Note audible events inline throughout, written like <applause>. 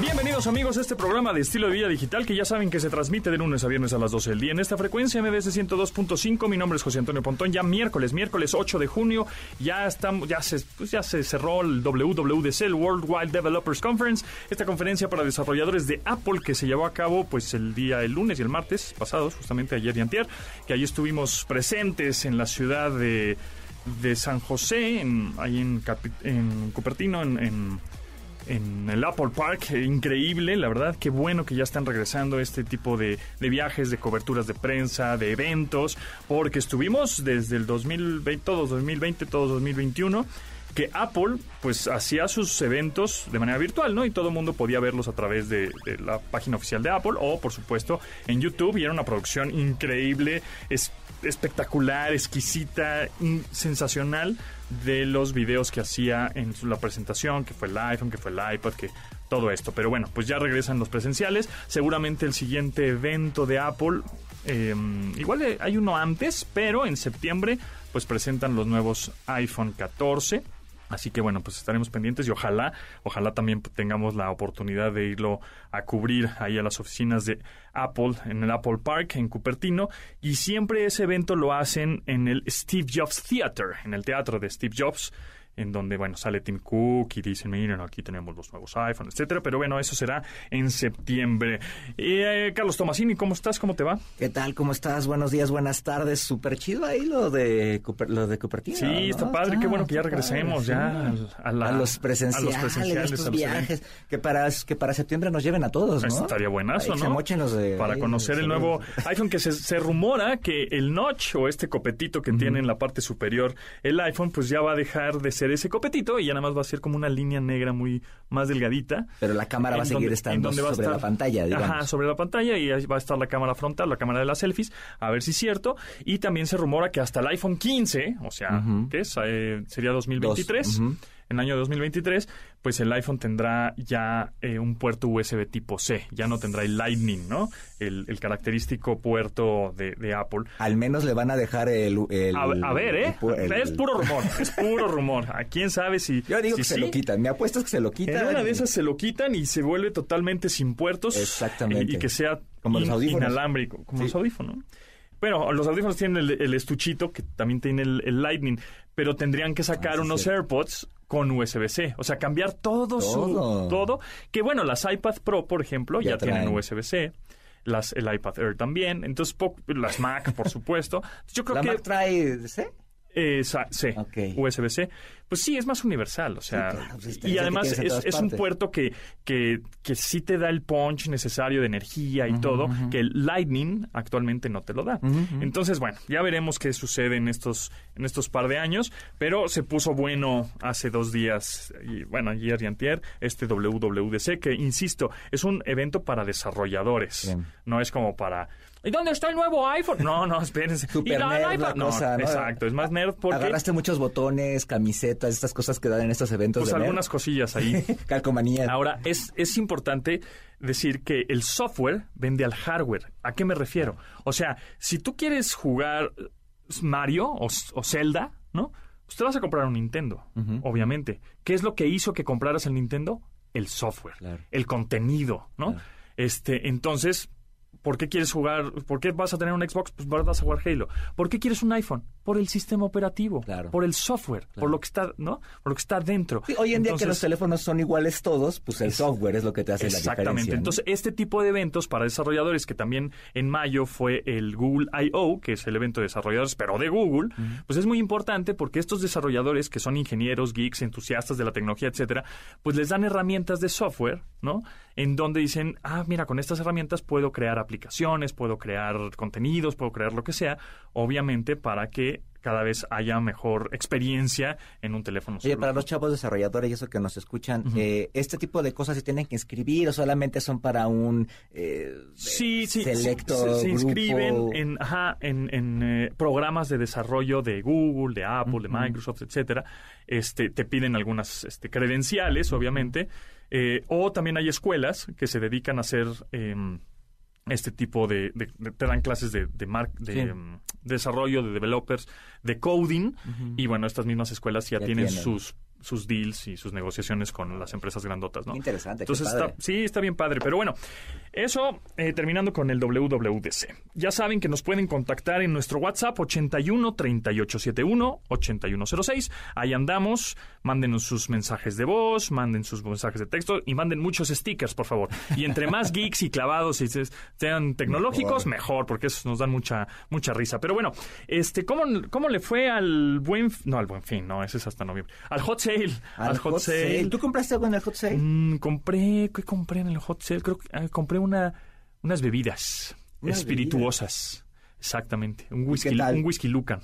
Bienvenidos amigos a este programa de estilo de vida digital que ya saben que se transmite de lunes a viernes a las 12 del día en esta frecuencia MBS 102.5. Mi nombre es José Antonio Pontón. Ya miércoles, miércoles 8 de junio, ya estamos, ya se, pues ya se cerró el WWDC, el World Wide Developers Conference, esta conferencia para desarrolladores de Apple que se llevó a cabo pues el día el lunes y el martes pasados, justamente ayer y antier, que allí estuvimos presentes en la ciudad de, de San José, en, ahí en, en Cupertino, en el Apple Park. Increíble, la verdad, qué bueno que ya están regresando este tipo de, de, viajes, de coberturas de prensa, de eventos, porque estuvimos desde el 2020, todo 2020, todo 2021 que Apple pues hacía sus eventos de manera virtual, ¿no? Y todo el mundo podía verlos a través de, la página oficial de Apple o por supuesto en YouTube y era una producción increíble, es espectacular, exquisita, sensacional de los videos que hacía en la presentación, que fue el iPhone, que fue el iPad, que todo esto. Pero bueno, pues ya regresan los presenciales. Seguramente el siguiente evento de Apple, eh, igual hay uno antes, pero en septiembre pues presentan los nuevos iPhone 14 Así que bueno, pues estaremos pendientes y ojalá, ojalá también tengamos la oportunidad de irlo a cubrir ahí a las oficinas de Apple en el Apple Park en Cupertino. Y siempre ese evento lo hacen en el Steve Jobs Theater, en el teatro de Steve Jobs en donde, bueno, sale Tim Cook y dicen, miren, aquí tenemos los nuevos iPhones, etcétera, pero bueno, eso será en septiembre. Eh, Carlos Tomasini, ¿cómo estás? ¿Cómo te va? ¿Qué tal? ¿Cómo estás? Buenos días, buenas tardes. Súper chido ahí lo de, lo de Cupertino. Sí, ¿no? está padre, qué bueno que ya regresemos ya a, la, a, los presenciales, a los presenciales, estos viajes, que para, que para septiembre nos lleven a todos, ¿no? Estaría buenazo, ¿no? De, para conocer el nuevo iPhone, que se, se, rumora que el notch o este copetito que uh -huh. tiene en la parte superior el iPhone, pues ya va a dejar de ser ese copetito y ya nada más va a ser como una línea negra muy más delgadita. Pero la cámara va a seguir donde, estando sobre estar, la pantalla, digamos. Ajá, sobre la pantalla y ahí va a estar la cámara frontal, la cámara de las selfies, a ver si es cierto. Y también se rumora que hasta el iPhone 15, o sea, uh -huh. ¿qué es? Eh, sería 2023. Dos. Uh -huh en el año 2023, pues el iPhone tendrá ya eh, un puerto USB tipo C, ya no tendrá el Lightning, ¿no? El, el característico puerto de, de, Apple. Al menos le van a dejar el... el a, a, ver, ¿eh? El, es puro rumor, es puro rumor. ¿A quién sabe si... Yo digo si que sí? se lo quitan, me apuesto que se lo quitan. En una de esas se lo quitan y se vuelve totalmente sin puertos. Exactamente. Y, y que sea como in, los audífonos. inalámbrico, como sí. los audífonos. Bueno, los audífonos tienen el, el estuchito que también tiene el, el, Lightning, pero tendrían que sacar Ah, sí, unos sí. AirPods con USB-C, o sea, cambiar todo, Todo. su todo, que bueno, las iPad Pro, por ejemplo, ya, Ya tienen. USB-C. Las, el iPad Air también, entonces po- las Mac, por supuesto. Yo creo ¿La que Mac trae C? eh, sa- sí, Ok. USB-C. Pues sí, es más universal, o sea, Sí, claro, pues, es y además es, es un puerto que, que, que sí te da el punch necesario de energía y todo, que el Lightning actualmente no te lo da. Entonces, bueno, ya veremos qué sucede en estos, en estos par de años, pero se puso bueno hace dos días, y bueno, ayer y antier, este WWDC, que insisto, es un evento para desarrolladores, Bien. no es como para... ¿Y dónde está el nuevo iPhone? No, no, espérense. <laughs> Super ¿Y la nerd la iPad? No, cosa, ¿no? Exacto, es más nerd porque... Agarraste muchos botones, camisetas, estas cosas que dan en estos eventos Pues de algunas cosillas ahí. <laughs> Calcomanía. Ahora, es, es importante decir que el software vende al hardware. ¿A qué me refiero? O sea, si tú quieres jugar Mario o, o Zelda, ¿no? Pues te vas a comprar un Nintendo, obviamente. ¿Qué es lo que hizo que compraras el Nintendo? El software, Claro. el contenido, ¿no? Claro. Este, entonces, ¿por qué quieres jugar? ¿Por qué vas a tener un Xbox? Pues vas a jugar Halo. ¿Por qué quieres un iPhone? Por el sistema operativo, Claro. por el software, por lo que está, ¿no? Por lo que está dentro. Sí, hoy en día que los teléfonos son iguales todos, pues el Es- software es lo que te hace la Exactamente. diferencia. ¿no? Entonces, este tipo de eventos para desarrolladores, que también en mayo fue el Google I.O., que es el evento de desarrolladores, pero de Google, pues es muy importante porque estos desarrolladores, que son ingenieros, geeks, entusiastas de la tecnología, etcétera, pues les dan herramientas de software, ¿no? En donde dicen, ah, mira, con estas herramientas puedo crear aplicaciones, puedo crear contenidos, puedo crear lo que sea, obviamente para que cada vez haya mejor experiencia en un teléfono Oye, para los chavos desarrolladores y eso que nos escuchan, eh, ¿este tipo de cosas se tienen que inscribir o solamente son para un eh, Sí, sí, selecto se, se grupo? inscriben en, ajá, en, en, eh, programas de desarrollo de Google, de Apple, de Microsoft, etcétera. Este, te piden algunas este, credenciales, obviamente, eh, o también hay escuelas que se dedican a hacer em, este tipo de, de- de- te dan clases de, de, mar- de, Sí. mm, desarrollo, de developers, de coding, y bueno, estas mismas escuelas ya, Ya tienen, tienen. sus sus deals y sus negociaciones con las empresas grandotas, ¿no? Interesante, qué Entonces padre. está, sí, está bien padre. Pero bueno, eso eh, terminando con el WWDC. Ya saben que nos pueden contactar en nuestro WhatsApp 81 3871 8106. Ahí andamos. Mándenos sus mensajes de voz, manden sus mensajes de texto y manden muchos stickers, por favor. Y entre más <laughs> geeks y clavados y se- sean tecnológicos, mejor, porque esos nos dan mucha mucha risa. Pero bueno, este ¿cómo, cómo le fue al buen no al buen fin, no, ese es hasta noviembre. Al hot sale, al, hot, sale. ¿Tú compraste algo en el hot sale? Mm, compré, ¿qué compré en el hot sale? Creo que ah, compré una, unas bebidas Unas espirituosas. Exactamente. Un whisky, un whisky Lucan.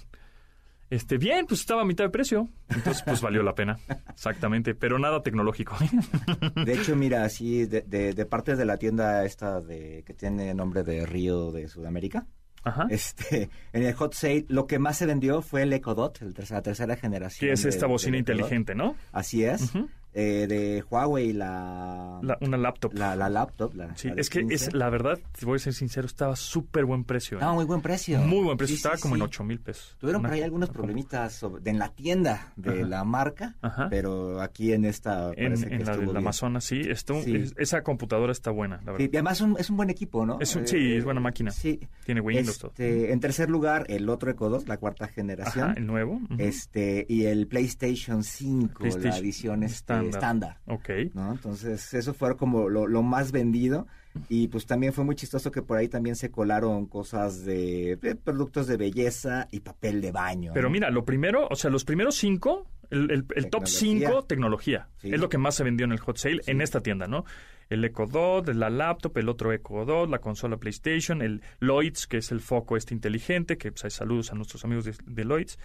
Este, bien, pues estaba a mitad de precio. Entonces, pues valió la pena. Exactamente. Pero nada tecnológico. <laughs> De hecho, mira, así de, de, de parte de la tienda esta de que tiene nombre de Río de Sudamérica, Ajá. este, <laughs> en el hot sale lo que más se vendió fue el Echo Dot, el tercera, la tercera generación. Que es de- esta bocina inteligente, ¿no? Así es. Eh, de Huawei, la, La- una laptop. la, la laptop. La, sí, la de es que 15. es la verdad, te voy a ser sincero, estaba súper buen precio. ¿eh? Ah, muy buen precio. Muy buen precio. Sí, estaba sí, como en sí. 8 mil pesos. Tuvieron por ahí algunos problemitas sobre- de- en la tienda de Ajá. la marca, Ajá. pero aquí en esta En, parece que en la estuvo del bien. Amazonas, sí, esto- Sí. es- esa computadora está buena, la verdad. Y además es un, es un buen equipo, ¿no? Es un- Eh, sí, es buena máquina. Sí. Tiene Windows, todo. Este, en tercer lugar, el otro Echo 2, la cuarta generación. Ajá, el nuevo. Este, y el PlayStation 5, la PlayStation edición este, estándar. Ok. ¿no? Entonces, eso fue como lo, lo más vendido. Y pues también fue muy chistoso que por ahí también se colaron cosas de, de productos de belleza y papel de baño. Pero ¿no? mira, lo primero, o sea, los primeros cinco, el, el- el top cinco, tecnología. Sí. Es lo que más se vendió en el hot sale en esta tienda, ¿no? El Echo Dot, la laptop, el otro Echo Dot, la consola PlayStation, el Lloyds, que es el foco este inteligente, que pues, hay saludos a nuestros amigos de, de Lloyds.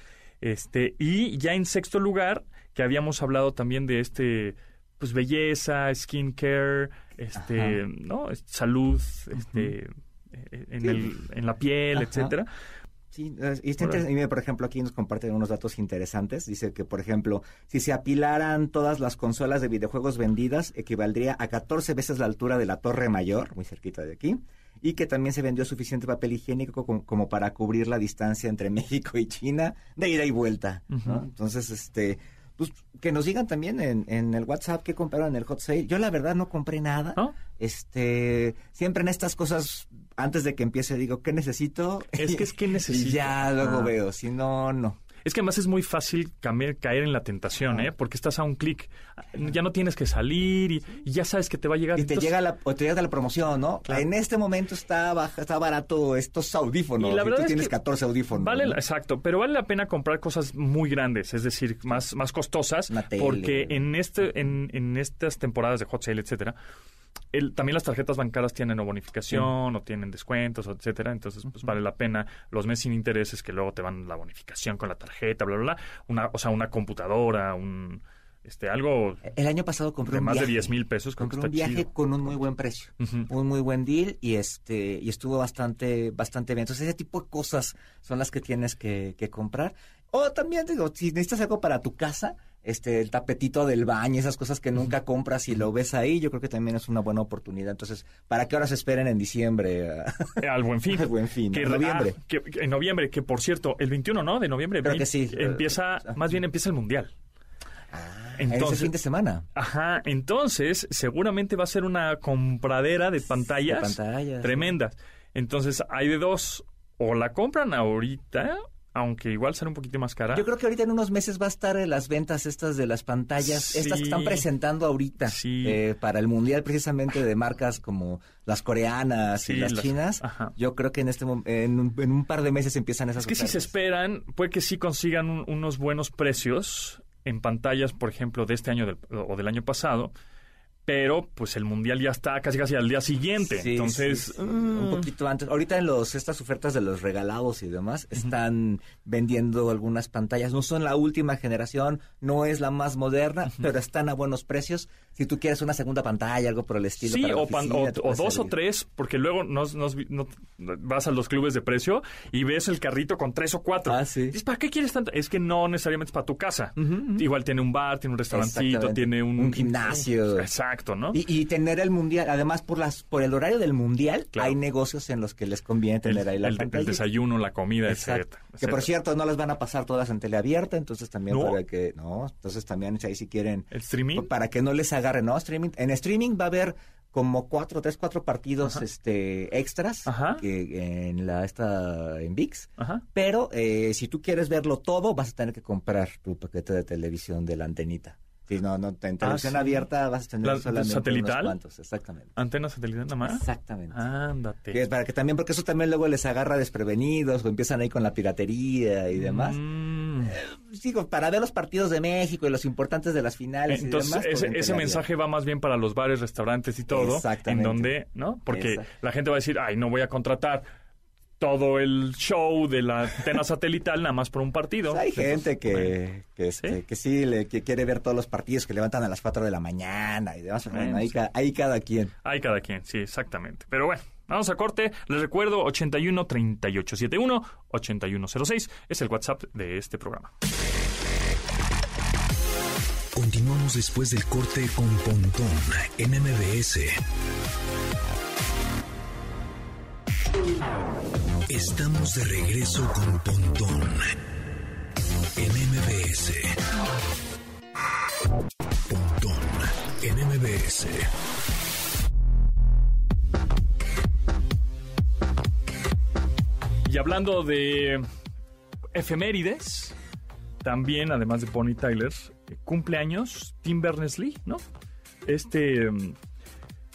Este, y ya en sexto lugar, que habíamos hablado también de este pues belleza, skincare, este, Ajá. ¿no? Salud, este, eh, en, Sí. el, en la piel, Ajá. etcétera. Sí, y está por ejemplo, aquí nos comparten unos datos interesantes. Dice que, por ejemplo, si se apilaran todas las consolas de videojuegos vendidas, equivaldría a 14 veces la altura de la Torre Mayor, muy cerquita de aquí, y que también se vendió suficiente papel higiénico como, como para cubrir la distancia entre <laughs> México y China de ida y vuelta. Entonces, este, pues que nos digan también en, en el WhatsApp qué compraron en el hot sale. Yo la verdad no compré nada. ¿No? Este, siempre en estas cosas, antes de que empiece, digo, ¿qué necesito? Es que es <laughs> que Y necesito. ya luego Ah. veo, si no, no. Es que además es muy fácil caer en la tentación, ¿eh? Porque estás a un clic. Ya no tienes que salir y, y ya sabes que te va a llegar. Y te Entonces, llega la, o te llega la promoción, ¿no? Claro. En este momento está baja, está barato estos audífonos. Y la verdad tú es tienes que 14 audífonos. Vale, exacto, pero vale la pena comprar cosas muy grandes, es decir, más, más costosas, Una tele. porque en este, en, en estas temporadas de hot sale, etcétera, el- también las tarjetas bancarias tienen o bonificación o tienen descuentos, etcétera, entonces pues vale la pena los meses sin intereses que luego te van la bonificación con la tarjeta, bla, bla, bla, una, o sea, una computadora, un este algo El año pasado compré de un más de viaje. 10 mil pesos, Compré un viaje chido. con un muy buen precio. Un muy buen deal y este y estuvo bastante bastante bien. Entonces, ese tipo de cosas son las que tienes que, que comprar. O también, digo, si necesitas algo para tu casa, este, el tapetito del baño, esas cosas que nunca compras y lo ves ahí, yo creo que también es una buena oportunidad. Entonces, ¿para qué ahora se esperen en diciembre? <laughs> Eh, al buen fin. Al Buen Fin, Que, en noviembre. ah, que- en noviembre, que por cierto, el 21, ¿no? De noviembre. Creo que sí. Empieza, Ah. más bien empieza el Mundial. Ah, Entonces- ese fin de semana. Ajá, entonces seguramente va a ser una compradera de pantallas, De pantallas. tremendas. Entonces hay de dos, o la compran ahorita, aunque igual sale un poquito más cara. Yo creo que ahorita en unos meses va a estar en las ventas estas de las pantallas, estas que están presentando ahorita Sí. eh, para el mundial precisamente de marcas como las coreanas y las, las- chinas. ajá. Yo creo que en este en un, en un par de meses empiezan esas es que si se esperan, puede que sí consigan un- unos buenos precios en pantallas, por ejemplo, de este año del- o del año pasado. Pero, pues, el mundial ya está casi casi al día siguiente. Sí, Entonces, sí, sí. mm, un poquito antes. Ahorita en los estas ofertas de los regalados y demás están vendiendo algunas pantallas. No son la última generación, no es la más moderna, pero están a buenos precios. Si tú quieres una segunda pantalla, algo por el estilo. Sí, para la o, pan- oficina, o- dos o tres, porque luego nos, nos no- vas a los clubes de precio y ves el carrito con tres o cuatro. Ah, sí. Dices, ¿para qué quieres tanto? Es que no necesariamente es para tu casa. Igual tiene un bar, tiene un restaurantito, tiene un... Un gimnasio. Exacto, ¿no? Y, y tener el mundial, además por las por el horario del mundial, Claro. hay negocios en los que les conviene el, tener ahí la el- el pantalla. desayuno, la comida, etcétera. Que por cierto, no las van a pasar todas en teleabierta, entonces también No. para que no, entonces también ahí si quieren ¿El streaming? para que no les agarre, no, streaming, en streaming va a haber como cuatro, tres, cuatro partidos este extras Ajá. que en la esta en VIX. Ajá. Pero eh, si tú quieres verlo todo, vas a tener que comprar tu paquete de televisión de la antenita. Si no, no, en televisión sí. abierta vas a tener ¿La- solamente satelital? unos cuantos, exactamente. ¿Antena satelital nada más? Exactamente. Ándate. Es para que también, porque eso también luego les agarra desprevenidos o empiezan ahí con la piratería y demás. Mm. Digo, para ver los partidos de México y los importantes de las finales Entonces, y demás. pues, ese, en ese mensaje va más bien para los bares, restaurantes y todo. En Exactamente. donde, ¿no? Porque Exacto. la gente va a decir, ay, no voy a contratar todo el show de la antena satelital nada más por un partido. Pues hay Entonces, gente bueno, que, que, este, ¿Sí? que sí le, que quiere ver todos los partidos que levantan a las 4 de la mañana y demás. Bueno, Bueno, ahí, sí. ca- ahí cada quien. Hay cada quien, sí, exactamente. Pero bueno, vamos a corte. Les recuerdo 81 3871 8106 es el WhatsApp de este programa. Continuamos después del corte con Pontón en MBS. Estamos de regreso con Pontón en MBS. Pontón en MBS. Y hablando de efemérides, también, además de Bonnie Tyler, eh, cumpleaños Tim Berners-Lee, ¿no? Este mm,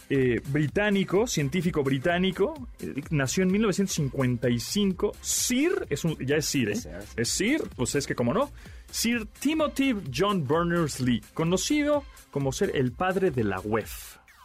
eh, británico, científico británico, eh, nació en 1955. Sir, es un, ya es Sir, ¿eh? Es Sir, pues es que como no. Sir Timothy John Berners-Lee, conocido como ser el padre de la web.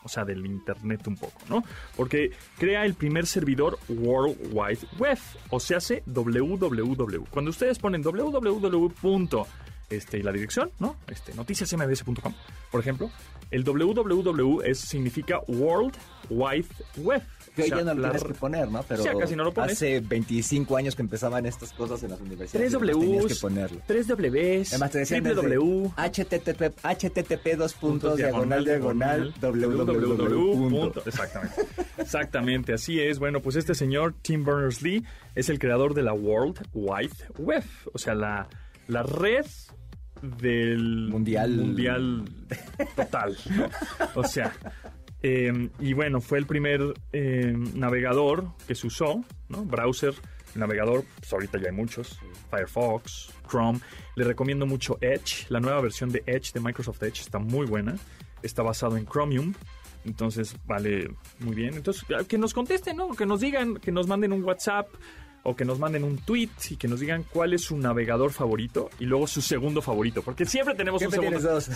O sea, del internet un poco, ¿no? Porque crea el primer servidor World Wide Web, o se hace www. Cuando ustedes ponen www. Este, y la dirección, ¿no? Este, noticiasmbs.com, por ejemplo, el www es, significa World Wide Web. Que O hoy sea, ya no lo la tienes que poner, ¿no? Pero Sí, ya casi no lo pones. hace 25 años que empezaban estas cosas en las universidades. Tres y además tenías Ws, que ponerlo. tres Ws, Además te decían triple W, http, http dos puntos diagonal diagonal www. punto. Exactamente. Exactamente, así es. Bueno, pues este señor, Tim Berners-Lee, es el creador de la World Wide Web. O sea, la, la red del Mundial. mundial total. ¿no? O sea, eh, y bueno, fue el primer eh, navegador que se usó, ¿no? Browser, navegador, pues ahorita ya hay muchos, Firefox, Chrome. Le recomiendo mucho Edge, la nueva versión de Edge, de Microsoft Edge, está muy buena. Está basado en Chromium. Entonces vale muy bien. Entonces, que nos contesten, ¿no? Que nos digan, que nos manden un WhatsApp o que nos manden un tweet y que nos digan cuál es su navegador favorito y luego su segundo favorito. Porque siempre tenemos Siempre un segundo. tienes dos.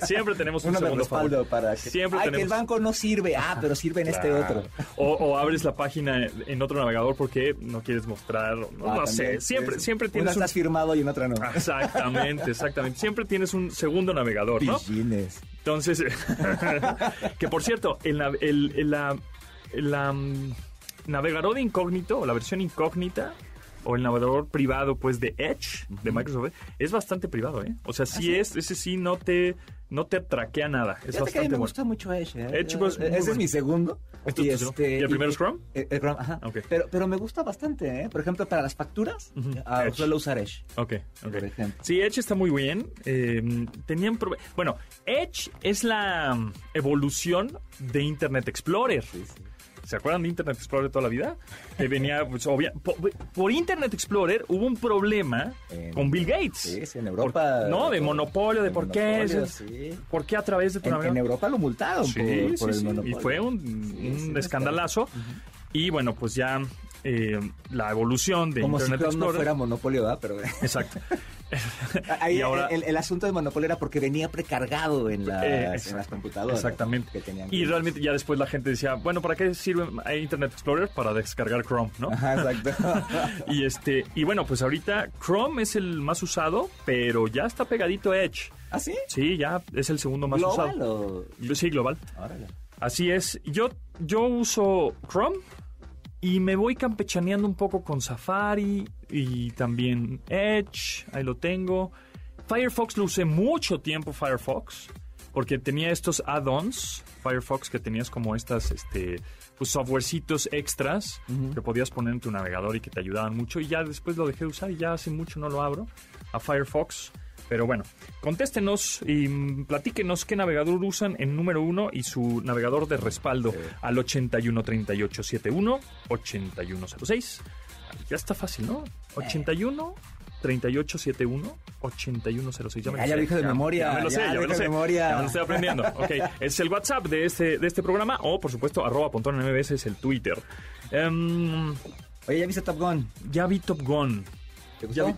Sí, siempre tenemos un Uno segundo favorito. para que... Siempre Ay, que el banco no sirve. Ah, pero sirve en este otro. O, o abres la página en otro navegador porque no quieres mostrar. No, Ah, no sé. Siempre, Es- siempre Una tienes un. estás firmado y en otra no. Exactamente, exactamente. Siempre tienes un segundo navegador, ¿no? Entonces, <laughs> que por cierto, el, nav- el- el- la, la, mm, navegador de incógnito, la versión incógnita, o el navegador privado, pues, de Edge, de Microsoft, es bastante privado, ¿eh? O sea, sí, es, ese sí no te, no te traquea nada. Es Fíjate que a mí bastante me bueno. gusta mucho Edge. ¿eh? Edge, pues, muy Ese es mi segundo. ¿Este es? ¿Y el primero es Chrome? eh, el Chrome, ajá. Ok. Pero, pero me gusta bastante, ¿eh? Por ejemplo, para las facturas, ah, suelo usar Edge. Ok, ok. Por ejemplo. Sí, Edge está muy bien. Eh, tenían probe- Bueno, Edge es la mm, evolución de Internet Explorer. Sí, sí. ¿Se acuerdan de Internet Explorer toda la vida? Que venía, pues, obvia- po- por, Internet Explorer hubo un problema En- con Bill Gates. Sí, sí, en Europa. Por- no, de por- monopolio, de de por qué. sí. ¿Por qué a través de tu En, en? Europa lo multaron Sí, por, por sí, el monopolio. Y fue un, un escandalazo. Y bueno, pues ya eh, la evolución de Como si Internet no Explorer. fuera monopolio, ¿verdad? Pero Exacto. <laughs> <laughs> ahí ahora- el, el asunto de monopolio era porque venía precargado en las, Eh, en las computadoras. Exactamente. Que tenían Y realmente ya después la gente decía, bueno, ¿para qué sirve Internet Explorer? Para descargar Chrome, ¿no? Ajá, exacto. <laughs> Y este, y bueno, pues ahorita Chrome es el más usado, pero ya está pegadito Edge. ¿Ah, sí? Sí, ya es el segundo más ¿Global usado. o...? Sí, global. Órale. Así es. Yo, yo uso Chrome y me voy campechaneando un poco con Safari y también Edge. Ahí lo tengo. Firefox lo usé mucho tiempo, Firefox, porque tenía estos add-ons, Firefox, que tenías como estas, este, pues softwarecitos extras que podías poner en tu navegador y que te ayudaban mucho. Y ya después lo dejé de usar y ya hace mucho no lo abro a Firefox. Pero bueno, contéstenos y platíquenos qué navegador usan en número uno y su navegador de respaldo al 813871 8106. Ya está fácil, ¿no? 81 3871 8106. Ya, me Ya, lo ya sé, lo dijo de memoria, Ya me lo sé, ya lo me sé. memoria. Ya me lo estoy aprendiendo. Ok, es el WhatsApp de este, de este programa o, por supuesto, arroba pontón MBS es el Twitter. Em, Oye, ¿ya viste Top Gun? ya vi Top Gun.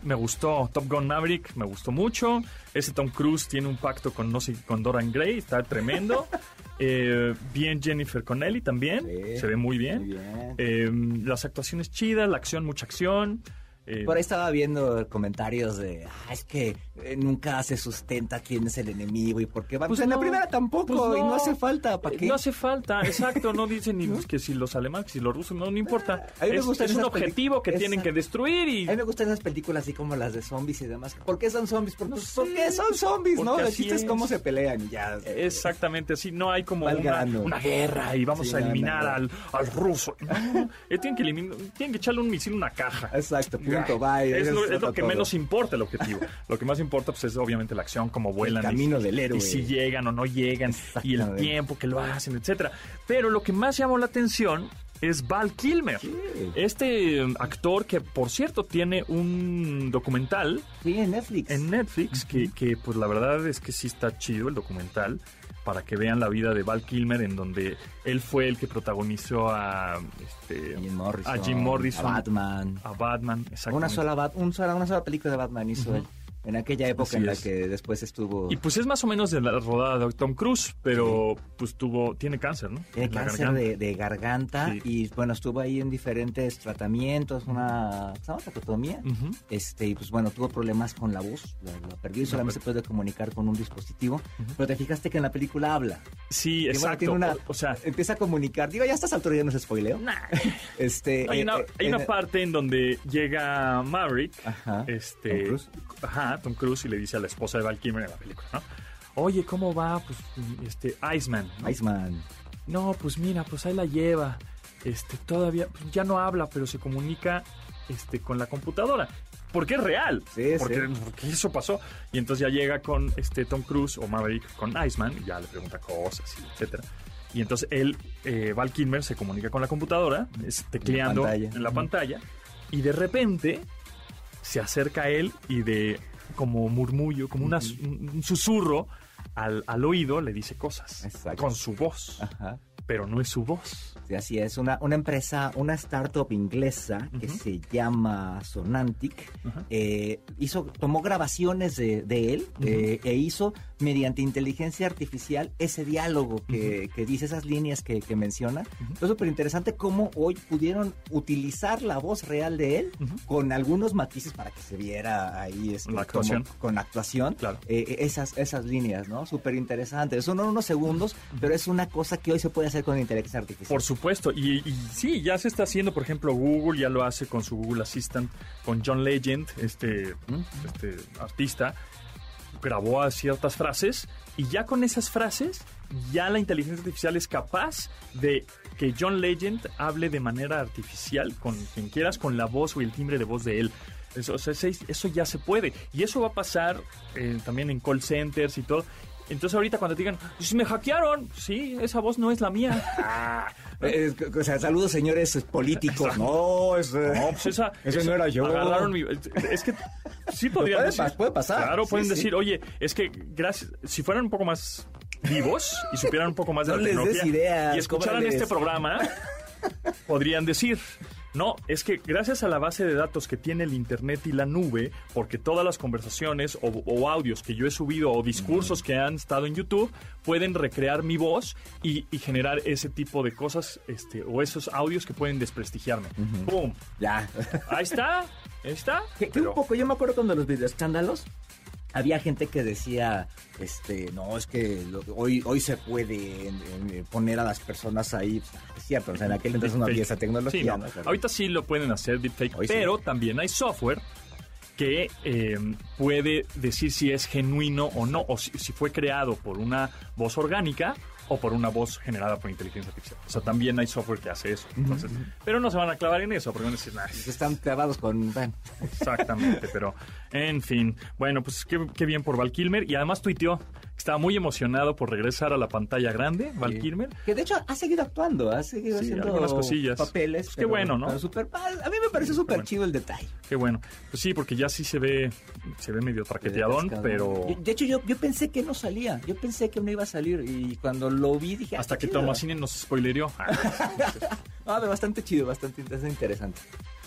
Me gustó Top Gun Maverick, me gustó mucho. Ese Tom Cruise tiene un pacto con no sé, con Dorian Gray, está tremendo. <laughs> Eh, bien Jennifer Connelly también, Sí, se ve muy bien. muy bien. Eh, las actuaciones chidas, la acción, mucha acción. Eh, Por ahí estaba viendo comentarios de, ah, es que eh, nunca se sustenta quién es el enemigo y por qué va. Pues, en la primera tampoco, pues y no hace falta, ¿para Eh, qué? No hace falta, exacto, no dicen ni <laughs> pues, que si los alemanes, que si los rusos, no, no importa. A mí me es gustan es un esas objetivo que tienen que destruir y... A mí me gustan esas películas así como las de zombies y demás. ¿Por qué son zombies? Por- No pues, sé. porque son zombies, ¿no? Porque así chiste es cómo se pelean y ya. Exactamente, así no hay como una, guerra y vamos Sí, a eliminar. Al, al ruso. Tienen, que eliminar, tienen que echarle un misil a una caja. Exacto, punto, bye. Es lo, Eso es lo que todo. menos importa el objetivo. <laughs> Lo que más importa pues, es obviamente la acción, cómo vuelan. y camino si- del héroe. Y si llegan o no llegan. Y el tiempo que lo hacen, etcétera. Pero lo que más llamó la atención es Val Kilmer. Este um, actor que, por cierto, tiene un documental Sí, en Netflix. en Netflix que, que, pues la verdad es que sí está chido el documental para que vean la vida de Val Kilmer en donde él fue el que protagonizó a este, Jim Morrison. a Jim Morrison, A Batman. a Batman, exactamente. Una sola, Bat- un sola, una sola película de Batman hizo él. En aquella época Así en la es. que después estuvo. Y pues es más o menos de la rodada de Tom Cruise, pero pues tuvo tiene cáncer, ¿no? Tiene cáncer garganta. de, de garganta Sí. y bueno, estuvo ahí en diferentes tratamientos, una ¿se llama tracotomía? Ujú. Este, y pues bueno, tuvo problemas con la voz, la, la perdió y solamente se puede comunicar con un dispositivo. Pero te fijaste que en la película habla. Sí, bueno, exacto. tiene una- o, o sea, empieza a comunicar. Digo, ya a estas alturas ya no se spoileo. <laughs> Este, hay eh, una, eh, hay una en- parte en donde llega Maverick, Ajá. este, Tom Cruise. ajá, Tom Cruise y le dice a la esposa de Val Kilmer en la película, ¿no? Oye, ¿cómo va? Pues, este, Iceman. ¿no? Iceman. No, pues mira, pues ahí la lleva. Este, todavía, pues ya no habla, pero se comunica, este, con la computadora. Porque es real. Sí, porque, sí. porque eso pasó. Y entonces ya llega con este Tom Cruise o Maverick con Iceman y ya le pregunta cosas y etcétera. Y entonces él, eh, Val Kilmer, se comunica con la computadora, es tecleando en la pantalla, y de repente se acerca a él y de como murmullo, como una- un, un susurro al, al oído le dice cosas Exacto. con su voz, Ajá. Pero no es su voz. Sí, así es, una, una empresa, una startup inglesa que Ujú. se llama Sonantic, Ajá. eh, hizo, tomó grabaciones de, de él eh, e hizo mediante inteligencia artificial ese diálogo que, que dice esas líneas que, que menciona. Es súper interesante cómo hoy pudieron utilizar la voz real de él con algunos matices para que se viera ahí este, La actuación. como- con actuación Claro. eh, esas, esas líneas, ¿no? Súper interesante. Son unos segundos, pero es una cosa que hoy se puede hacer con inteligencia artificial. Por supuesto, y, y sí, ya se está haciendo, por ejemplo, Google ya lo hace con su Google Assistant, con John Legend, este, este artista, grabó a ciertas frases y ya con esas frases, ya la inteligencia artificial es capaz de que John Legend hable de manera artificial con quien quieras, con la voz o el timbre de voz de él. Eso, eso ya se puede. Y eso va a pasar eh, también en call centers y todo. Entonces ahorita cuando te digan, "Pues me hackearon, sí, esa voz no es la mía. Ah, <laughs> Eh, o sea, saludos señores políticos. No, es, eh, No, pues esa. <laughs> Ese esa- no era yo. Agarraron mi. Es que sí podrían puede decir. puede pasar. Claro, Sí, pueden sí. decir, oye, es que gracias. Si fueran un poco más vivos y supieran un poco más de No la les des tecnología ideas, y escucharan cóbrales. este programa, podrían decir. No, es que gracias a la base de datos que tiene el Internet y la nube, porque todas las conversaciones o, o audios que yo he subido o discursos que han estado en YouTube pueden recrear mi voz y, y generar ese tipo de cosas este, o esos audios que pueden desprestigiarme. ¡Pum! Ya. Ahí está, ahí está. Que, que Pero- un poco, yo me acuerdo cuando los videoescándalos, había gente que decía, este, no, es que lo- hoy hoy se puede en poner a las personas ahí. Es cierto, o sea, en aquel entonces no había esa tecnología. Sí, no. ¿no? Pero- Ahorita sí lo pueden hacer deepfake, sí. pero también hay software que eh, puede decir si es genuino o no, o si, si fue creado por una voz orgánica o por una voz generada por inteligencia artificial. O sea, también hay software que hace eso. Entonces, pero no se van a clavar en eso, porque van a decir, "Nah, que están clavados con... bueno, Exactamente, pero en fin. Bueno, pues qué, qué bien por Val Kilmer. Y además tuiteó estaba muy emocionado por regresar a la pantalla grande, Val Sí. Kilmer. Que de hecho ha seguido actuando, ha seguido Sí, haciendo algunas cosillas. papeles. Pues qué bueno, ¿no? súper- a mí me parece súper bueno. chido el detalle. Qué bueno. Pues sí, porque ya sí se ve, se ve medio traqueteadón, pero Yo- de hecho, yo, yo pensé que no salía. Yo pensé que no iba a salir. Y cuando lo vi dije... ah, hasta que. Tomasini nos spoilereó. <laughs> Ah, bastante chido, bastante interesante.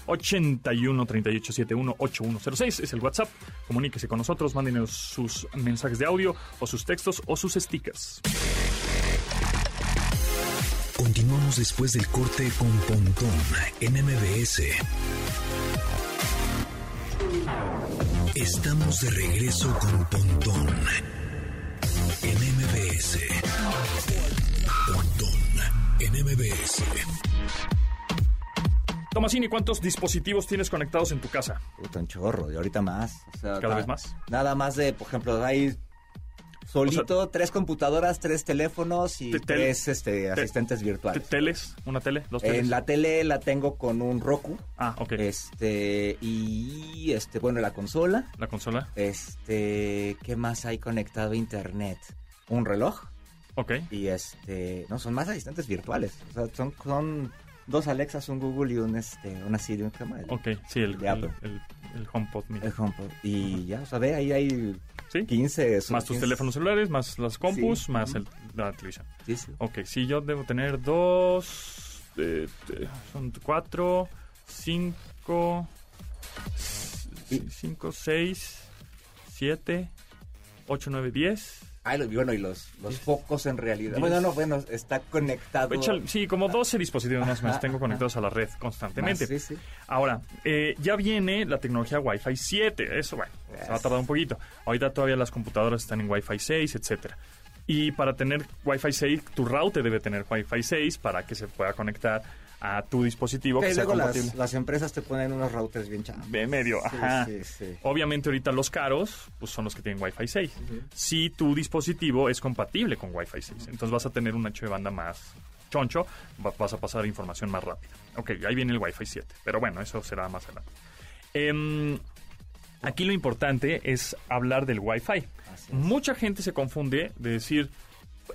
81 38 71 8106 es el WhatsApp. Comuníquese con nosotros, mándenos sus mensajes de audio o sus textos o sus stickers. Continuamos después del corte con Pontón en MBS. Estamos de regreso con Pontón en MBS. Pontón en MBS. Tomasini, ¿cuántos dispositivos tienes conectados en tu casa? Puta, un chorro, y ahorita más. O sea, Cada vez más. Nada más de, por ejemplo, hay solito tres computadoras, tres teléfonos y Te- tres este, asistentes ¿Te- virtuales. ¿Teles? ¿Una tele? ¿Dos teles? En la tele la tengo con un Roku. Ah, ok. Este, y este, bueno, la consola. La consola. Este, ¿qué más hay conectado a internet? Un reloj. Ok. Y este, no, son más asistentes virtuales. O sea, son, son dos Alexas, un Google y un este, una Siri, un el, Ok, sí, el, De el, Apple. el- el HomePod mini. el HomePod. Y ya, o sea, ve, ahí hay ¿Sí? 15. son Más tus 15. teléfonos celulares, más las compus, Sí. más el- la televisión. Sí, sí. Ok, sí, yo debo tener dos, eh, eh, son cuatro, cinco, cinco, seis, siete, ocho, nueve, diez. Ah, y bueno, y los, los focos en realidad. Bueno, no, bueno, está conectado. Sí, como 12 dispositivos más o menos Ajá, tengo conectados a la red constantemente. Más, sí, sí. Ahora, eh, ya viene la tecnología Wi-Fi 7. Eso, bueno, se va a tardar un poquito. Ahorita todavía las computadoras están en Wi-Fi 6, etcétera. Y para tener Wi-Fi 6, tu router debe tener Wi-Fi 6 para que se pueda conectar a tu dispositivo que sea compatible. las, las empresas te ponen unos routers bien chavos. De medio, Sí, ajá. sí, sí. Obviamente ahorita los caros pues son los que tienen Wi-Fi 6. Si tu dispositivo es compatible con Wi-Fi 6, entonces vas a tener un ancho de banda más choncho, va- vas a pasar información más rápida. Ok, ahí viene el Wi-Fi 7, pero bueno, eso será más adelante. Em, aquí lo importante es hablar del Wi-Fi. Mucha gente se confunde de decir,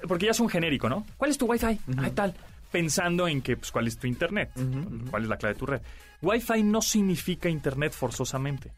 porque ya es un genérico, ¿no? ¿Cuál es tu Wi-Fi? Ay, tal. Pensando en que, pues, ¿cuál es tu Internet? ¿Cuál es la clave de tu red? Wi-Fi no significa Internet forzosamente.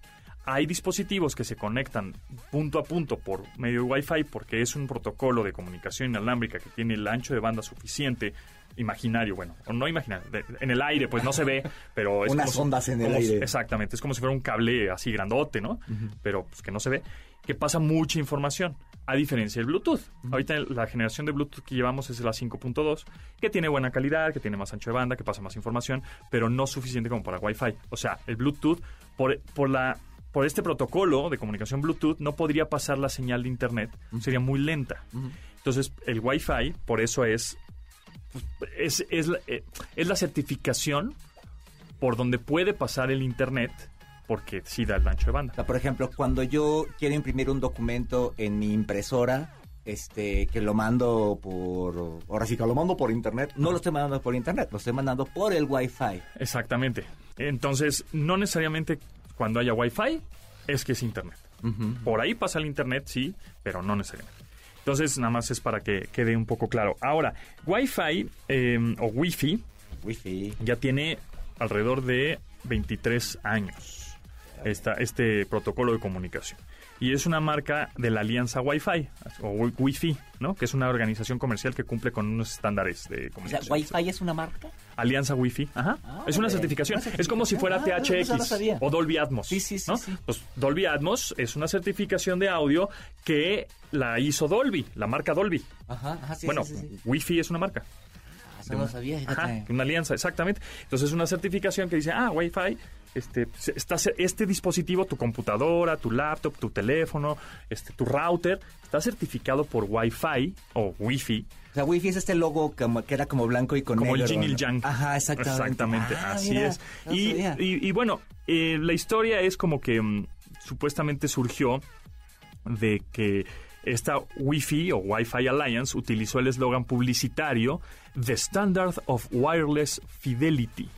Hay dispositivos que se conectan punto a punto por medio de Wi-Fi porque es un protocolo de comunicación inalámbrica que tiene el ancho de banda suficiente, imaginario, bueno, o no imaginario, de- en el aire, pues no se ve, <laughs> pero es Unas como ondas en el como aire. Exactamente, es como si fuera un cable así grandote, ¿no? Pero pues, que no se ve, que pasa mucha información, a diferencia del Bluetooth. Ahorita la generación de Bluetooth que llevamos es la 5.2, que tiene buena calidad, que tiene más ancho de banda, que pasa más información, pero no suficiente como para Wi-Fi. O sea, el Bluetooth, por, por la... Por este protocolo de comunicación Bluetooth no podría pasar la señal de Internet, sería muy lenta. Entonces, el Wi-Fi, por eso es es, es, la, eh, es la certificación por donde puede pasar el Internet, porque sí da el ancho de banda. O sea, por ejemplo, cuando yo quiero imprimir un documento en mi impresora, este, que lo mando por, ahora sí que lo mando por internet, no lo estoy mandando por internet, lo estoy mandando por el Wi-Fi. Exactamente. Entonces, no necesariamente cuando haya Wi-Fi es que es Internet. Por ahí pasa el Internet, sí, pero no necesariamente. Entonces, nada más es para que quede un poco claro. Ahora, Wi-Fi eh, o Wi-Fi Wi-Fi. ya tiene alrededor de 23 años esta, este protocolo de comunicación. Y es una marca de la Alianza Wi-Fi, o Wi- Wi-Fi, ¿no? Que es una organización comercial que cumple con unos estándares de O sea, comunicación. ¿Wi-Fi es una marca? Alianza Wi-Fi, ajá. Ah, es una certificación. Una Es como si fuera certificación. Ah, no THX o Dolby Atmos. Sí, sí, sí, ¿no? sí. Pues Dolby Atmos es una certificación de audio que la hizo Dolby, la marca Dolby. Ajá, ajá, sí, bueno, sí, sí, sí. Wi-Fi es una marca. Ah, eso no sabía, Ajá, una alianza, exactamente. Entonces es una certificación que dice, ah, Wi-Fi este, se- está, ce- este dispositivo, tu computadora, tu laptop, tu teléfono, este, tu router, está certificado por Wi-Fi o Wi-Fi. O sea, Wi-Fi es este logo que era como blanco y con Como el Yin y el. Yang. Ajá, exactamente. Exactamente, Ah, así mira, es. y bueno, eh, la historia es como que mm, supuestamente surgió de que esta Wi-Fi o Wi-Fi Alliance utilizó el eslogan publicitario The Standard of Wireless Fidelity.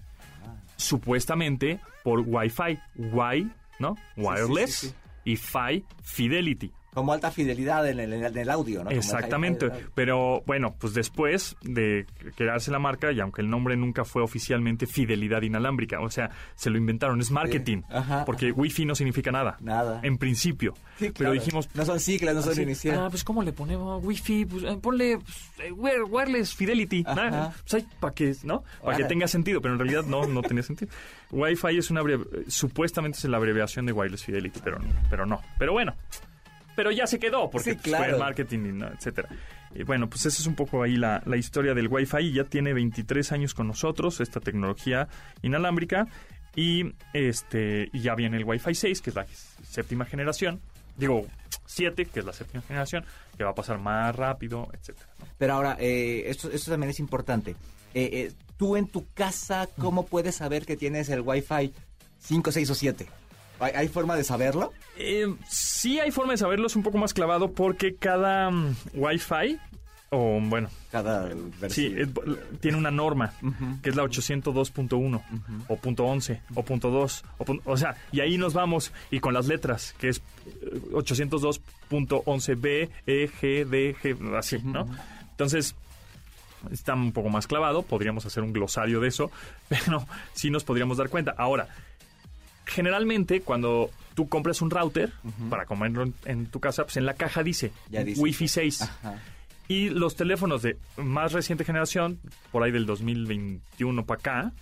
Supuestamente por Wi-Fi. Wi, ¿no? Wireless sí, sí. y Fi, Fidelity. Como alta fidelidad en el, en el audio, ¿no? Como Exactamente, audio. pero bueno, pues después de crearse la marca, y aunque el nombre nunca fue oficialmente fidelidad inalámbrica, o sea, se lo inventaron, es marketing, Ajá, porque Wi-Fi no significa nada, Nada. en principio. Sí, Pero dijimos, No son siglas, no son así, iniciales. ah, pues ¿cómo le ponemos Wi-Fi? Pues, eh, ponle pues, eh, wire- wireless fidelity, Ajá. ¿no? Pues para que, ¿no? Para que tenga sentido, pero en realidad no, no tenía sentido. Wi-Fi es una abreve- supuestamente es la abreviación de wireless fidelity, pero, pero no. Pero bueno, pero ya se quedó, porque Sí, pues, fue claro. marketing, y no, etcétera. Y bueno, pues esa es un poco ahí la, la historia del Wi-Fi. y Ya tiene 23 años con nosotros, esta tecnología inalámbrica. Y este y ya viene el Wi-Fi 6, que es la séptima generación. Digo, 7, que es la séptima generación, que va a pasar más rápido, etcétera. ¿no? Pero ahora, eh, esto, esto también es importante. Eh, eh, tú en tu casa, ¿cómo puedes saber que tienes el Wi-Fi 5, 6 o 7? ¿Hay, hay forma de saberlo? Eh, sí hay forma de saberlo, es un poco más clavado porque cada mm, Wi-Fi, o bueno, Cada Sí, es- tiene una norma, que es la 802.1, o punto .11, o punto .2, o, o sea, y ahí nos vamos, y con las letras, que es eh, 802.11b, e, g, d, g, así, ¿no? Entonces, está un poco más clavado, podríamos hacer un glosario de eso, <laughs> pero sí nos podríamos dar cuenta. Ahora, generalmente cuando tú compras un router para comerlo en, en tu casa, pues en la caja dice, Ya dice. Wi-Fi 6. Ajá. Y los teléfonos de más reciente generación, por ahí del 2021 para acá,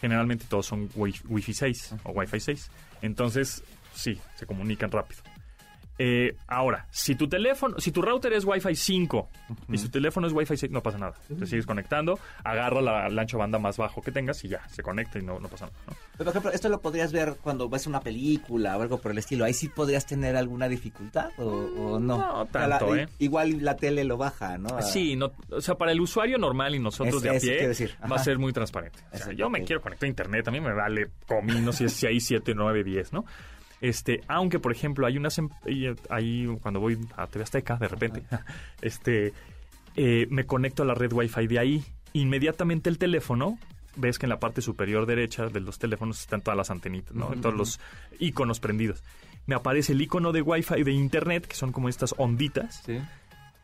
generalmente todos son wi- Wi-Fi 6 o Wi-Fi 6. Entonces, sí, se comunican rápido. Eh, ahora, si tu teléfono, si tu router es Wi-Fi 5 y si tu teléfono es Wi-Fi 6, no pasa nada. Te sigues conectando, agarra la, ancho banda más bajo que tengas y ya, se conecta y no, no pasa nada. ¿no? Pero, por ejemplo, esto lo podrías ver cuando ves una película o algo por el estilo. Ahí sí podrías tener alguna dificultad o, o no. No O sea, la- tanto, ¿eh? Igual la tele lo baja, ¿no? Sí, no, o sea, para el usuario normal y nosotros Es- de a pie decir, va a ser muy transparente. O sea, yo me quiero conectar a internet, a mí me vale comino si, es- si hay 7, 9, 10, ¿no? Este, aunque por ejemplo hay unas em- y, ahí cuando voy a TV Azteca de repente, <laughs> este eh, me conecto a la red Wi-Fi de ahí, inmediatamente el teléfono ves que en la parte superior derecha de los teléfonos están todas las antenitas, ¿no? Todos los iconos prendidos. Me aparece el icono de Wi-Fi de internet, que son como estas onditas, Sí.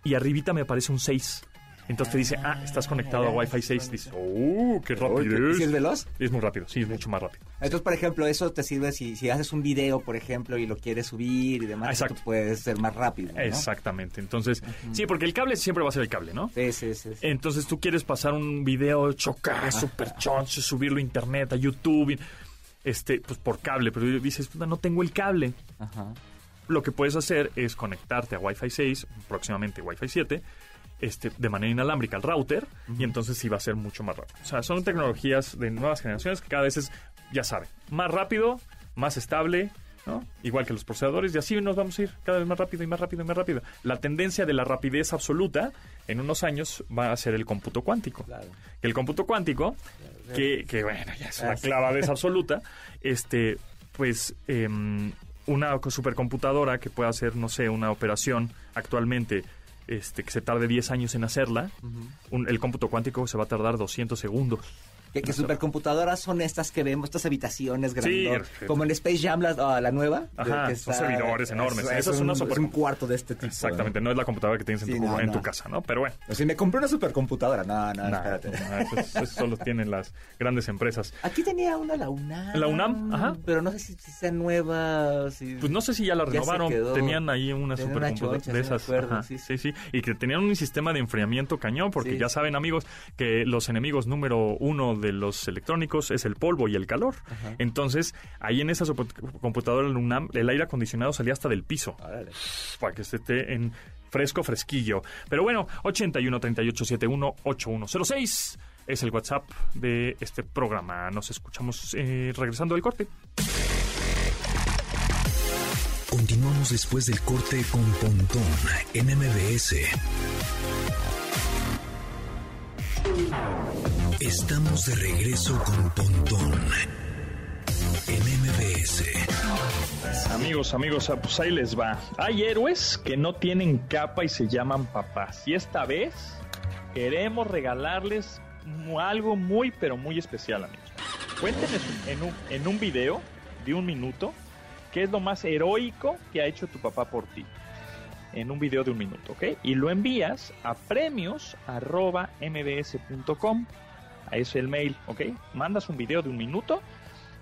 y arribita me aparece un 6. Entonces te dice, ah, estás conectado a Wi-Fi 6. Dices, oh, qué ¿Y rapidez. si es veloz? Es muy rápido, sí, es mucho más rápido. Entonces, por ejemplo, eso te sirve si, si haces un video, por ejemplo, y lo quieres subir y demás. Exacto. esto puede ser más rápido, ¿no? Exactamente. Entonces, sí, porque el cable siempre va a ser el cable, ¿no? Sí, sí, sí. sí. Entonces tú quieres pasar un video chocar, super choncho, subirlo a internet, a YouTube, y- este, pues por cable, pero dices, "Puta, no tengo el cable. Ajá. Lo que puedes hacer es conectarte a Wi-Fi 6, próximamente Wi-Fi 7, este, de manera inalámbrica al router, y entonces sí va a ser mucho más rápido. O sea, son tecnologías de nuevas generaciones que cada vez es, ya saben, más rápido, más estable, ¿no? Igual que los procesadores, y así nos vamos a ir cada vez más rápido y más rápido y más rápido. La tendencia de la rapidez absoluta en unos años va a ser el cómputo cuántico. Claro. El cómputo cuántico, que, que, bueno, ya es una Ah, clavadez <laughs> absoluta, este, pues em, una co- supercomputadora que pueda hacer, no sé, una operación actualmente este, que se tarde 10 años en hacerla, un- el cómputo cuántico se va a tardar 200 segundos. Que, que supercomputadoras son estas que vemos, estas habitaciones grandes. Sí. como en Space Jam, la, ah, la nueva. Ajá, que son servidores enormes. Es, Esa es un, una es super- un cuarto de este tipo. Exactamente, no es la computadora que tienes en, Sí, tu, no, en tu no. casa, ¿no? Pero bueno. ¿no? Si me compré una supercomputadora. No, no, Nah, espérate. eso, eso solo tienen las grandes empresas. Aquí tenía una la UNAM. ¿La UNAM? Ajá. Pero no sé si, si sea nueva. Si... Pues no sé si ya la renovaron. Tenían ahí una supercomputadora de esas. Ajá, sí, sí, sí. Y que tenían un sistema de enfriamiento cañón, porque ya saben, amigos, que los enemigos número uno de los electrónicos es el polvo y el calor. Entonces, ahí en esa del UNAM, el aire acondicionado salía hasta del piso. Para que esté en fresco, fresquillo. Pero bueno, 81 38 71 8106. es el WhatsApp de este programa. Nos escuchamos eh, regresando del corte. Continuamos después del corte con Pontón en MBS. Estamos de regreso con Pontón en MBS. Amigos, amigos, ah, pues ahí les va. Hay héroes que no tienen capa y se llaman papás. Y esta vez queremos regalarles algo muy, pero muy especial, amigos. Cuéntenos en un, en un video de un minuto qué es lo más heroico que ha hecho tu papá por ti. En un video de un minuto, ¿ok? Y lo envías a premios.mbs.com. A ese el mail, ¿ok? Mandas un video de un minuto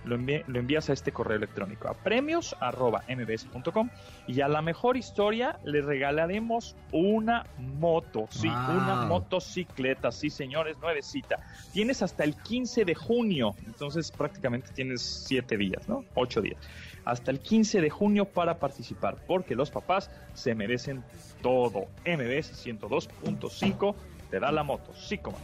lo, envi- lo envías a este correo electrónico a premios.mbs.com y a la mejor historia le regalaremos una moto, sí, Wow. una motocicleta, sí señores, nuevecita. Tienes hasta el 15 de junio, entonces prácticamente tienes 7 días, ¿no? 8 días. Hasta el 15 de junio para participar, porque los papás se merecen todo. MBS 102.5 te da la moto, sí como.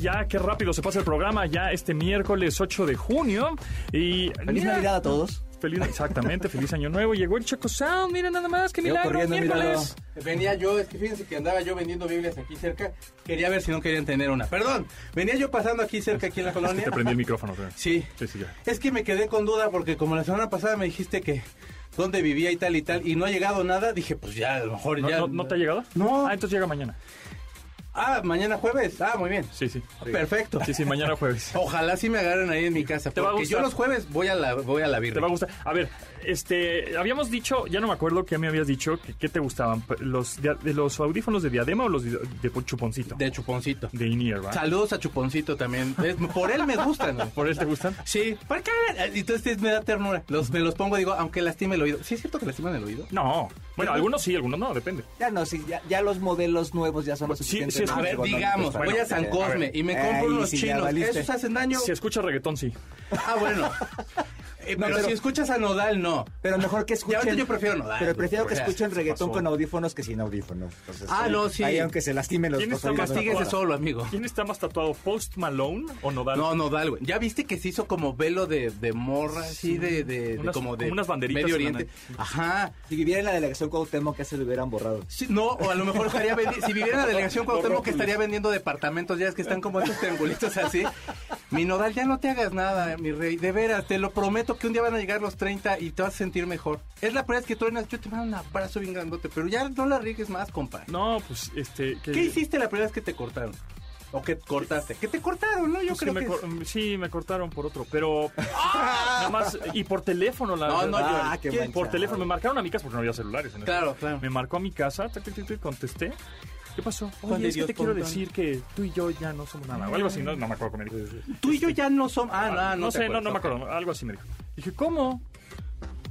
Ya, qué rápido se pasa el programa, ya este miércoles 8 de junio. Y Feliz mira, Navidad a todos. Feliz, exactamente, feliz año nuevo. Llegó el Choco Sound, mira nada más, qué milagro, miércoles. Venía yo, es que fíjense que andaba yo vendiendo Biblias aquí cerca. Quería ver si no querían tener una. Perdón, venía yo pasando aquí cerca, aquí en la Es que colonia. te prendí el micrófono. Sí. Sí, sí, ya. Es que me quedé con duda porque como la semana pasada me dijiste que dónde vivía y tal y tal y no ha llegado nada, dije pues ya a lo mejor ¿No, ya. no- no te ha llegado? No. Ah, entonces llega mañana. Ah, mañana jueves. Ah, muy bien. Sí, sí. Perfecto. Sí, sí, mañana jueves. <laughs> Ojalá sí me agarren ahí en mi casa. Te va a yo los jueves voy a la, voy a la Te birria. va a gustar. A ver, este, habíamos dicho, ya no me acuerdo qué me habías dicho, que, qué te gustaban, los, dia- de los audífonos de diadema o los de, de chuponcito. De chuponcito. De ¿verdad? Saludos a Chuponcito también. Es- por él me gustan. güey. <laughs> ¿Por él te gustan? Sí, ¿por qué? Entonces me da ternura. Los, me los pongo, digo, aunque lastime el oído. ¿Sí es cierto que lastiman el oído? No. Bueno, algunos sí, algunos no, depende. Ya no, sí, ya, ya los modelos nuevos ya son los Sí, suficientes. sí, es- A ver, ergonómicos digamos, para- voy a San Cosme y me compro unos chinos. ¿Esos hacen daño? Si escucha reggaetón, sí. Ah, bueno. <laughs> Eh, No, pero, pero- si escuchas a Nodal, no. Pero mejor que Ya escuchen. ahorita yo prefiero Nodal. Pero prefiero que escuchen reggaetón pasó? con audífonos que sin audífonos. Entonces, Ah, no, sí. Ahí aunque se lastimen los ¿Quién está más tatuada? solo, amigo. ¿Quién está más tatuado, Post Malone o Nodal? No, Nodal, güey. ¿Ya viste que se hizo como velo de, de morra, así de, de, de Unas- como de como unas banderitas Medio Oriente? Ajá. Si viviera en la delegación Cuauhtémoc, que se lo hubieran borrado. Sí, no, o a lo mejor estaría vendiendo, si viviera en la delegación Cuauhtémoc que estaría vendiendo departamentos, ya es que están como esos triangulitos así. Mi Nodal, ya no te hagas nada, mi rey, de veras, te lo prometo que un día van a llegar los 30 y te vas a sentir mejor. Es la primera vez que truenas, yo te mando un abrazo bien grandote, pero ya no la riegues más, compa. No, pues, este... que- ¿Qué hiciste la primera vez que te cortaron? ¿O que cortaste? Que te cortaron, ¿no? Yo Pues que creo que... mm, sí, me cortaron por otro, pero <laughs> nada más y por teléfono la No, no, yo- Ah, por teléfono me marcaron a mi casa porque no había celulares. en Claro, claro. Me marcó a mi casa, tac, tac, tac, tac, contesté. ¿Qué pasó? Oye, es que Dios, te quiero decir que tú y yo ya no somos nada. O algo así, no, no me acuerdo qué me dijo. Tú y yo ya no somos... Ah, no, no, no, te sé, no, no me acuerdo. Algo así me dijo. Dije, ¿cómo?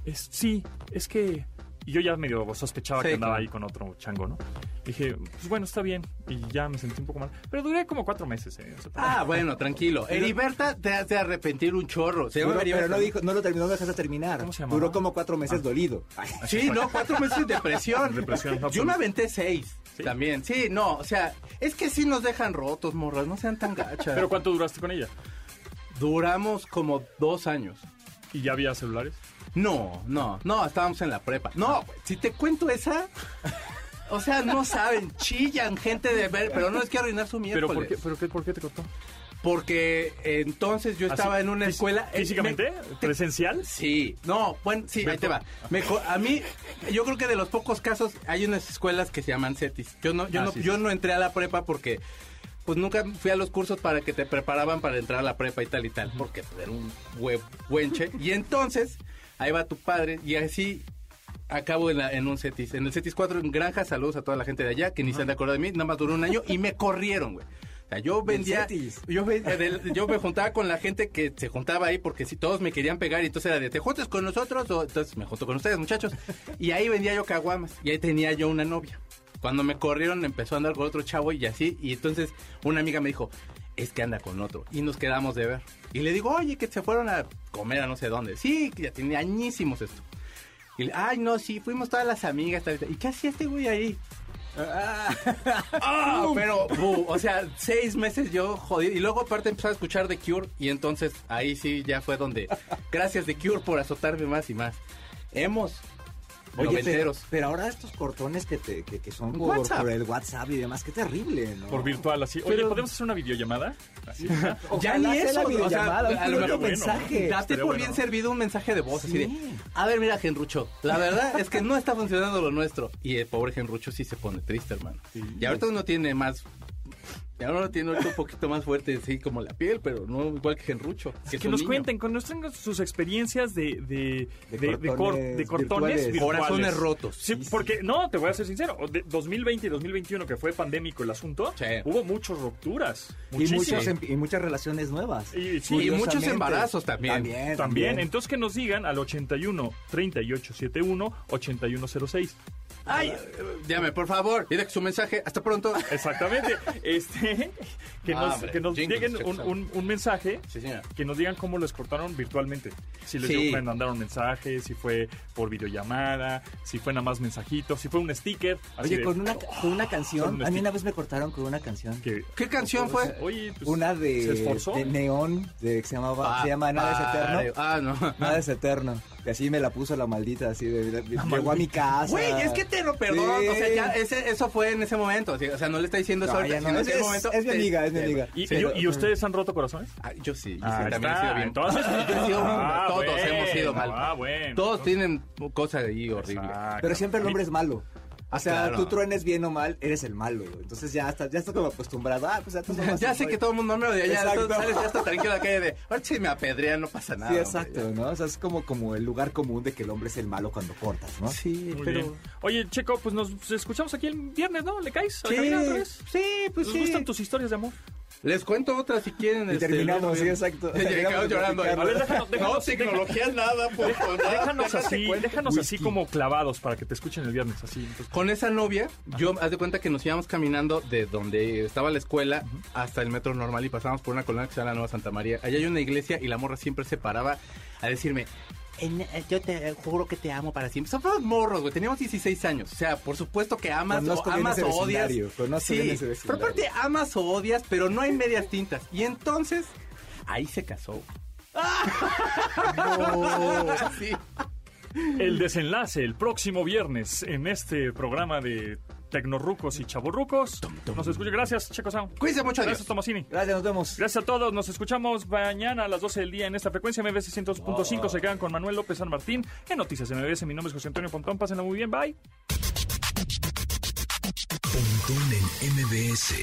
Es, sí, es que... Y yo ya medio sospechaba Sí, que andaba claro. ahí con otro chango, ¿no? Dije, pues bueno, está bien. Y ya me sentí un poco mal. Pero duré como cuatro meses, ¿eh? O sea, Ah, bueno, tranquilo. Heriberta te hace arrepentir un chorro. Se llama Duró- pero no, dijo, no lo terminó, no lo dejaste terminar. ¿Cómo se? Duró como cuatro meses dolido. Ay, <laughs> Sí, no, cuatro meses de depresión. <laughs> Depresión, Yo me aventé seis. ¿Sí? También, sí, no, o sea, es que sí nos dejan rotos, morras, no sean tan gachas. ¿Pero cuánto duraste con ella? Duramos como dos años. ¿Y ya había celulares? No, no, no, estábamos en la prepa. No, si te cuento esa, o sea, no saben, <laughs> chillan gente de ver, pero no les quiero arruinar su ¿Pero miércoles. por qué, pero qué, por qué te cortó? Porque entonces yo estaba ¿Así? en una ¿Fí- escuela... eh, ¿Físicamente? me- ¿Presencial? Sí, no, bueno, sí, ahí te va. Me a mí, yo creo que de los pocos casos hay unas escuelas que se llaman CETIS. Yo no, yo Ah, no, sí, yo sí. no entré a la prepa porque, pues nunca fui a los cursos para que te preparaban para entrar a la prepa y tal y tal, porque pues, era un hue- huenche. Y entonces, ahí va tu padre y así acabo en, la- en un CETIS. En el CETIS 4 en Granja, saludos a toda la gente de allá que ni se han de acordar de mí, nada más duró un año y me corrieron, güey. O sea, yo vendía, CETIS? yo, ve- del- yo me juntaba con la gente que se juntaba ahí porque si todos me querían pegar y entonces era de te juntas con nosotros o entonces me junto con ustedes muchachos y ahí vendía yo caguamas y ahí tenía yo una novia. Cuando me corrieron empezó a andar con otro chavo y así y entonces una amiga me dijo es que anda con otro y nos quedamos de ver y le digo oye que se fueron a comer a no sé dónde sí que ya tiene añísimos esto Y le, ay, no, sí, fuimos todas las amigas. tal, tal. ¿Y qué hacía este güey ahí? Ah, <laughs> pero, bu, o sea, seis meses yo jodido. Y luego aparte empecé a escuchar The Cure y entonces ahí sí ya fue donde, gracias The Cure por azotarme más y más. Hemos, Oye, pero, pero ahora estos cortones que, te, que, que son por, WhatsApp. por el WhatsApp y demás, qué terrible, ¿no? Por virtual, así. Oye, Pero- ¿podemos hacer una videollamada? Así. Ya ni eso, la o sea, videollamada, un a lo puro mejor, mensaje. Date Estaría por bueno. bien servido un mensaje de voz, así de, Sí. a ver, mira, Genrucho, la verdad es que no está funcionando lo nuestro. Y el pobre Genrucho sí se pone triste, hermano. Y ahorita uno tiene más, y ahora uno tiene ahorita un poquito más fuerte, sí, como la piel, pero no igual que Genrucho. Que, es un nos niño. cuenten, que nos traigan sus experiencias de, de, De de, de cor- cortones de cortones virtuales. virtuales. Corazones rotos. Sí, Sí, sí. porque, no, te voy a ser sincero, de 2020 y 2021, que fue pandémico el asunto, Sí. hubo muchas rupturas. y, Muchísimas. muchas, em- y muchas relaciones nuevas. Y- sí, Y muchos embarazos también. También, También, entonces que nos digan al 81 3871 8106. Ay, eh, llame, por favor, deje su mensaje. Hasta pronto. Exactamente. este, <laughs> que nos, Ah, hombre, que nos jingles, lleguen un, un- un mensaje Sí, señora. que nos digan cómo les cortaron virtualmente. Si les Sí. mandaron mensajes, si fue por videollamada, si fue nada más mensajito, si fue un sticker. Oye, de- con una, con una canción, Con un a mí una vez me cortaron con una canción. ¿Qué canción fue? Oye, pues, Una ¿Se de, de Neón, de, que se, llamaba, Ah, se llama Nada es Eterno. Ah, no. Nada es Eterno. Que así me la puso la maldita, así de, de- llegó a mi casa. Güey, es que te lo perdono. Sí. O sea, ya ese, eso fue en ese momento. sí, O sea, no le está diciendo eso No, ahorita, ya no, sino en es- ese es- momento. es mi amiga, es mi amiga. ¿Y, Pero- y- y ustedes han roto corazones? Ah, yo sí, yo Ah, sí, también he sido bien. entonces- <laughs> Yo he sido- Ah, todos bueno, hemos sido mal. Ah, bueno. Todos tienen cosas ahí horribles. Exacto. Pero siempre el hombre es malo. O sea, Claro. tú truenes bien o mal, eres el malo. güey. Entonces ya estás, ya estás como acostumbrado. Ah, pues ya somos <laughs> Ya así, sé que todo el mundo me odia, ya, sales ya está <laughs> tranquilo a la calle de, ahora si me apedrean no pasa nada. Sí, hombre, exacto, ¿no? O sea, es como, como el lugar común de que el hombre es el malo cuando cortas, ¿no? ya. Sí, Muy pero... bien. Oye, Checo, pues nos escuchamos aquí el viernes, ¿no? ¿Le caes? ¿A Sí, otra vez? sí, pues ¿Nos sí. gustan tus historias de amor? Les cuento otra si quieren. Y este, terminamos, sí, exacto. <laughs> Llorando. A ver, déjanos, déjanos, no, tecnología nada, por favor. Déjanos así, déjanos así como clavados para que te escuchen el viernes, así. entonces- Con esa novia, yo haz de cuenta que nos íbamos caminando de donde estaba la escuela hasta el metro normal y pasamos por una colonia que se llama la Nueva Santa María. Allá hay una iglesia y la morra siempre se paraba a decirme, "En- eh, yo te juro que te amo para siempre. Somos morros, güey. Teníamos 16 años. O sea, por supuesto que amas Conozco o amas ese o odias. conozco bien ese pero aparte amas o odias, pero no hay medias tintas. Y entonces, ahí se casó. <laughs> Sí. El desenlace el próximo viernes en este programa de Tecnorrucos y Chaborrucos. Nos escucha. Gracias, Checo Sound. Cuídense mucho, Gracias, adiós. Tomasini. Gracias, nos vemos. Gracias a todos. Nos escuchamos mañana a las 12 del día en esta frecuencia MBS 102.5. Se quedan con Manuel López San Martín en Noticias MBS. Mi nombre es José Antonio Pontón. Pásenla muy bien. Bye. Pontón en MBS.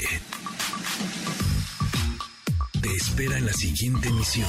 Te espera en la siguiente emisión.